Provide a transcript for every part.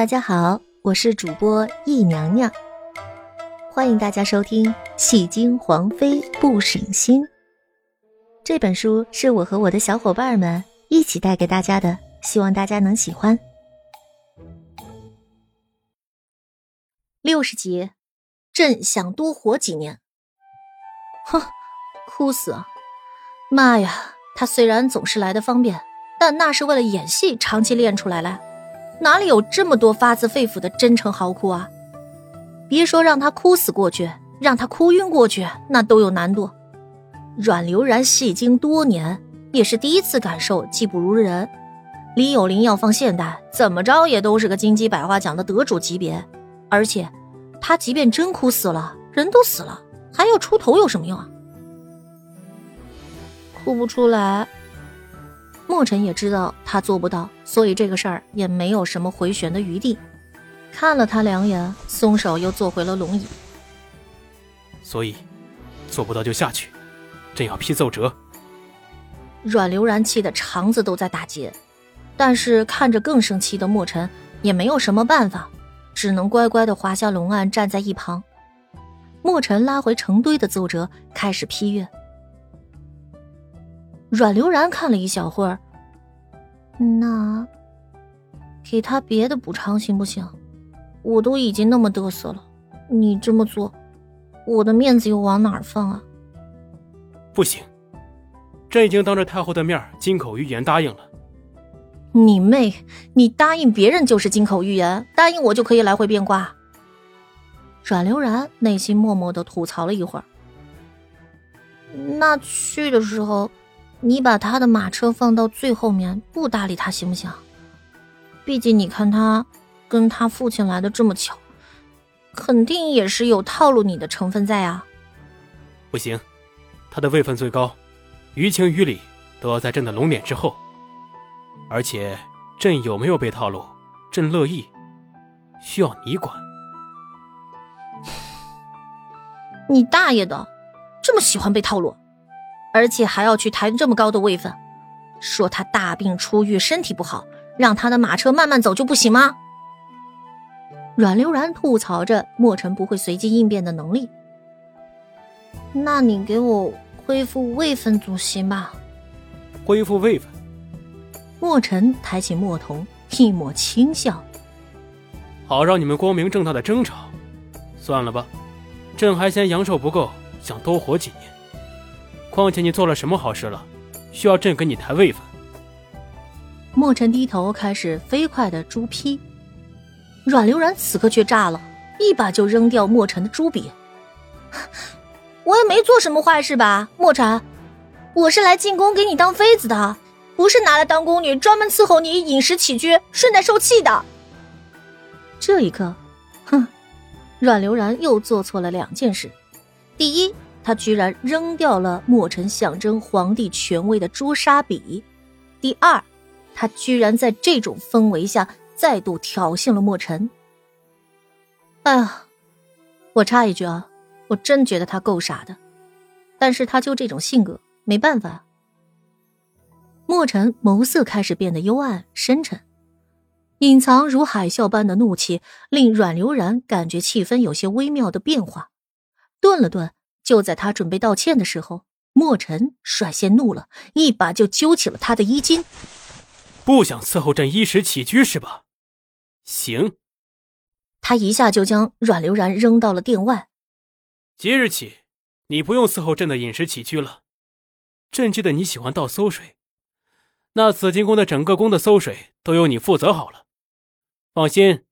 大家好，我是主播易娘娘，欢迎大家收听《戏精皇妃不省心》这本书，是我和我的小伙伴们一起带给大家的，希望大家能喜欢。六十集，朕想多活几年。哼，哭死！妈呀，他虽然总是来的方便，但那是为了演戏，长期练出来了。哪里有这么多发自肺腑的真诚嚎哭啊！别说让他哭死过去，让他哭晕过去，那都有难度。阮流然戏精多年，也是第一次感受技不如人。李有林要放现代，怎么着也都是个金鸡百花奖的得主级别。而且，他即便真哭死了，人都死了，还要出头有什么用啊？哭不出来。墨尘也知道他做不到，所以这个事儿也没有什么回旋的余地。看了他两眼，松手又坐回了龙椅。所以，做不到就下去，朕要批奏折。阮流然气得肠子都在打结，但是看着更生气的墨尘，也没有什么办法，只能乖乖的滑下龙案，站在一旁。墨尘拉回成堆的奏折，开始批阅。阮流然看了一小会儿，那给他别的补偿行不行？我都已经那么得瑟了，你这么做，我的面子又往哪儿放啊？不行，朕已经当着太后的面金口玉言答应了。你妹！你答应别人就是金口玉言，答应我就可以来回变卦。阮流然内心默默的吐槽了一会儿，那去的时候。你把他的马车放到最后面，不搭理他行不行？毕竟你看他跟他父亲来的这么巧，肯定也是有套路你的成分在啊。不行，他的位分最高，于情于理都要在朕的龙脸之后。而且朕有没有被套路，朕乐意，需要你管。你大爷的，这么喜欢被套路！而且还要去抬这么高的位分，说他大病初愈，身体不好，让他的马车慢慢走就不行吗？阮流然吐槽着墨尘不会随机应变的能力。那你给我恢复位分总行吧？恢复位分？墨尘抬起墨瞳，一抹轻笑。好让你们光明正大的争吵，算了吧，朕还嫌阳寿不够，想多活几年。况且你做了什么好事了，需要朕给你抬位分？墨尘低头开始飞快的朱批，阮流然此刻却炸了，一把就扔掉墨尘的朱笔。我也没做什么坏事吧，墨尘，我是来进宫给你当妃子的，不是拿来当宫女专门伺候你饮食起居，顺带受气的。这一刻，哼，阮流然又做错了两件事，第一。他居然扔掉了墨尘象征皇帝权威的朱砂笔。第二，他居然在这种氛围下再度挑衅了墨尘。哎呀，我插一句啊，我真觉得他够傻的，但是他就这种性格，没办法。墨尘眸色开始变得幽暗深沉，隐藏如海啸般的怒气令阮流然感觉气氛有些微妙的变化，顿了顿。就在他准备道歉的时候，墨尘率先怒了，一把就揪起了他的衣襟。不想伺候朕衣食起居是吧？行。他一下就将阮流然扔到了殿外。即日起，你不用伺候朕的饮食起居了。朕记得你喜欢倒馊水，那紫金宫的整个宫的馊水都由你负责好了。放心，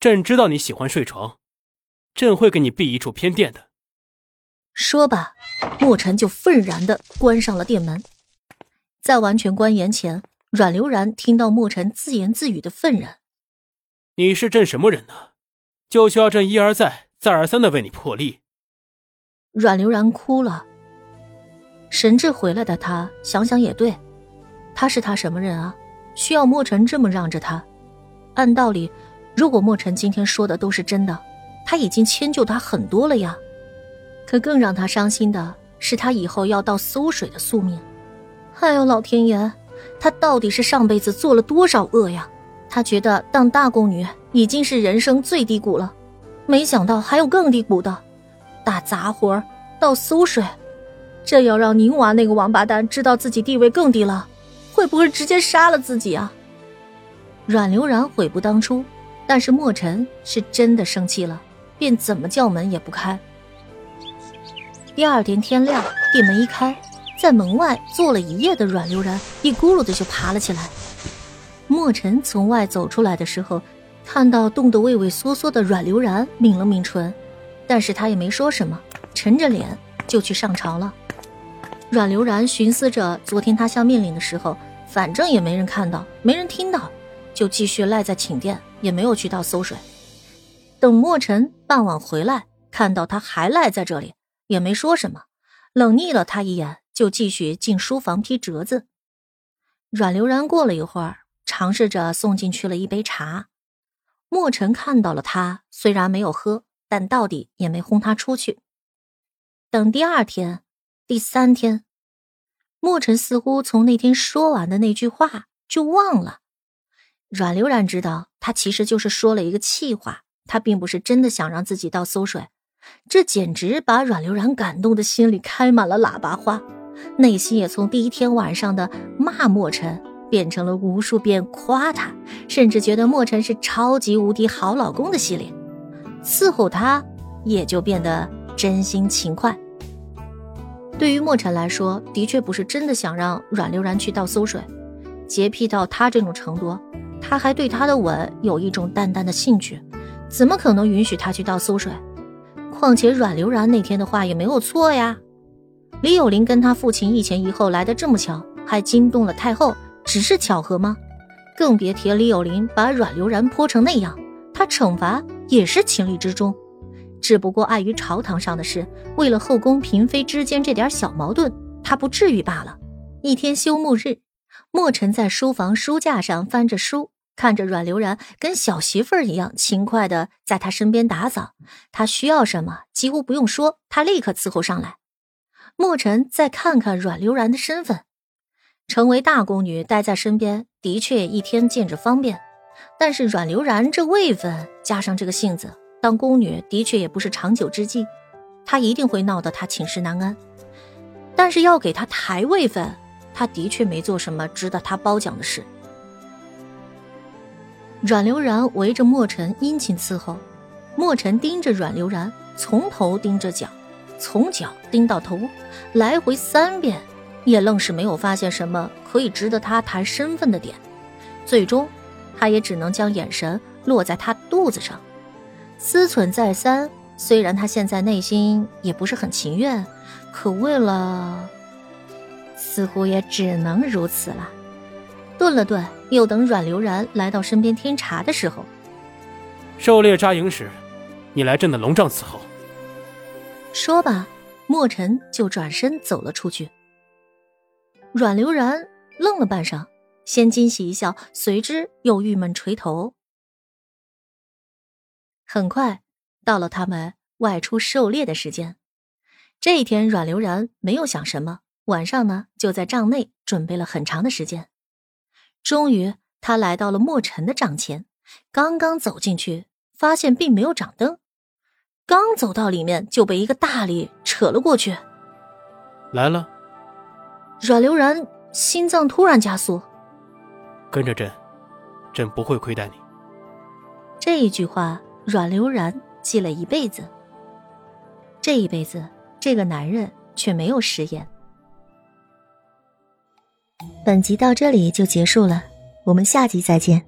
朕知道你喜欢睡床，朕会给你避一处偏殿的。说罢，墨尘就愤然的关上了店门。在完全关严前，阮流然听到墨尘自言自语的愤然：“你是朕什么人呢？就需要朕一而再、再而三的为你破例？”阮流然哭了。神智回来的他想想也对，他是他什么人啊？需要墨尘这么让着他？按道理，如果墨尘今天说的都是真的，他已经迁就他很多了呀。可更让他伤心的是，他以后要倒馊水的宿命。哎呦，老天爷，他到底是上辈子做了多少恶呀？他觉得当大宫女已经是人生最低谷了，没想到还有更低谷的，打杂活、倒馊水。这要让宁娃那个王八蛋知道自己地位更低了，会不会直接杀了自己啊？阮流然悔不当初，但是莫尘是真的生气了，便怎么叫门也不开。第二天天亮，店门一开，在门外坐了一夜的阮流然一咕噜的就爬了起来。莫尘从外走出来的时候，看到冻得畏畏缩缩的阮流然，抿了抿唇，但是他也没说什么，沉着脸就去上朝了。阮流然寻思着，昨天他下命令的时候，反正也没人看到，没人听到，就继续赖在寝殿，也没有去倒馊水。等墨尘傍晚回来，看到他还赖在这里，也没说什么，冷睨了他一眼，就继续进书房批折子。阮流然过了一会儿，尝试着送进去了一杯茶。墨尘看到了他，虽然没有喝，但到底也没轰他出去。等第二天。第三天，墨尘似乎从那天说完的那句话就忘了。阮流然知道，他其实就是说了一个气话，他并不是真的想让自己倒馊水。这简直把阮流然感动的心里开满了喇叭花，内心也从第一天晚上的骂墨尘变成了无数遍夸他，甚至觉得墨尘是超级无敌好老公的系列，伺候他也就变得真心勤快。对于墨尘来说，的确不是真的想让阮流然去倒馊水，洁癖到他这种程度，他还对他的吻有一种淡淡的兴趣，怎么可能允许他去倒馊水？况且阮流然那天的话也没有错呀。李有林跟他父亲一前一后来的这么巧，还惊动了太后，只是巧合吗？更别提李有林把阮流然泼成那样，他惩罚也是情理之中。只不过碍于朝堂上的事，为了后宫嫔妃之间这点小矛盾，他不至于罢了。一天休沐日，墨尘在书房书架上翻着书，看着阮流然跟小媳妇儿一样勤快的在他身边打扫，他需要什么几乎不用说，他立刻伺候上来。墨尘再看看阮流然的身份，成为大宫女，待在身边的确一天见着方便，但是阮流然这位分加上这个性子。当宫女的确也不是长久之计，他一定会闹得他寝食难安。但是要给他抬位分，他的确没做什么值得他褒奖的事。阮流然围着墨尘殷勤伺候，墨尘盯着阮流然，从头盯着脚，从脚盯到头，来回三遍，也愣是没有发现什么可以值得他谈身份的点。最终，他也只能将眼神落在他肚子上。思忖再三，虽然他现在内心也不是很情愿，可为了，似乎也只能如此了。顿了顿，又等阮流然来到身边添茶的时候，狩猎扎营时，你来朕的龙帐伺候。说罢，墨尘就转身走了出去。阮流然愣了半晌，先惊喜一笑，随之又郁闷垂头。很快到了他们外出狩猎的时间。这一天，阮流然没有想什么，晚上呢就在帐内准备了很长的时间。终于，他来到了墨尘的帐前，刚刚走进去，发现并没有掌灯。刚走到里面，就被一个大力扯了过去。来了。阮流然心脏突然加速。跟着朕，朕不会亏待你。这一句话。阮流然记了一辈子，这一辈子，这个男人却没有食言。本集到这里就结束了，我们下集再见。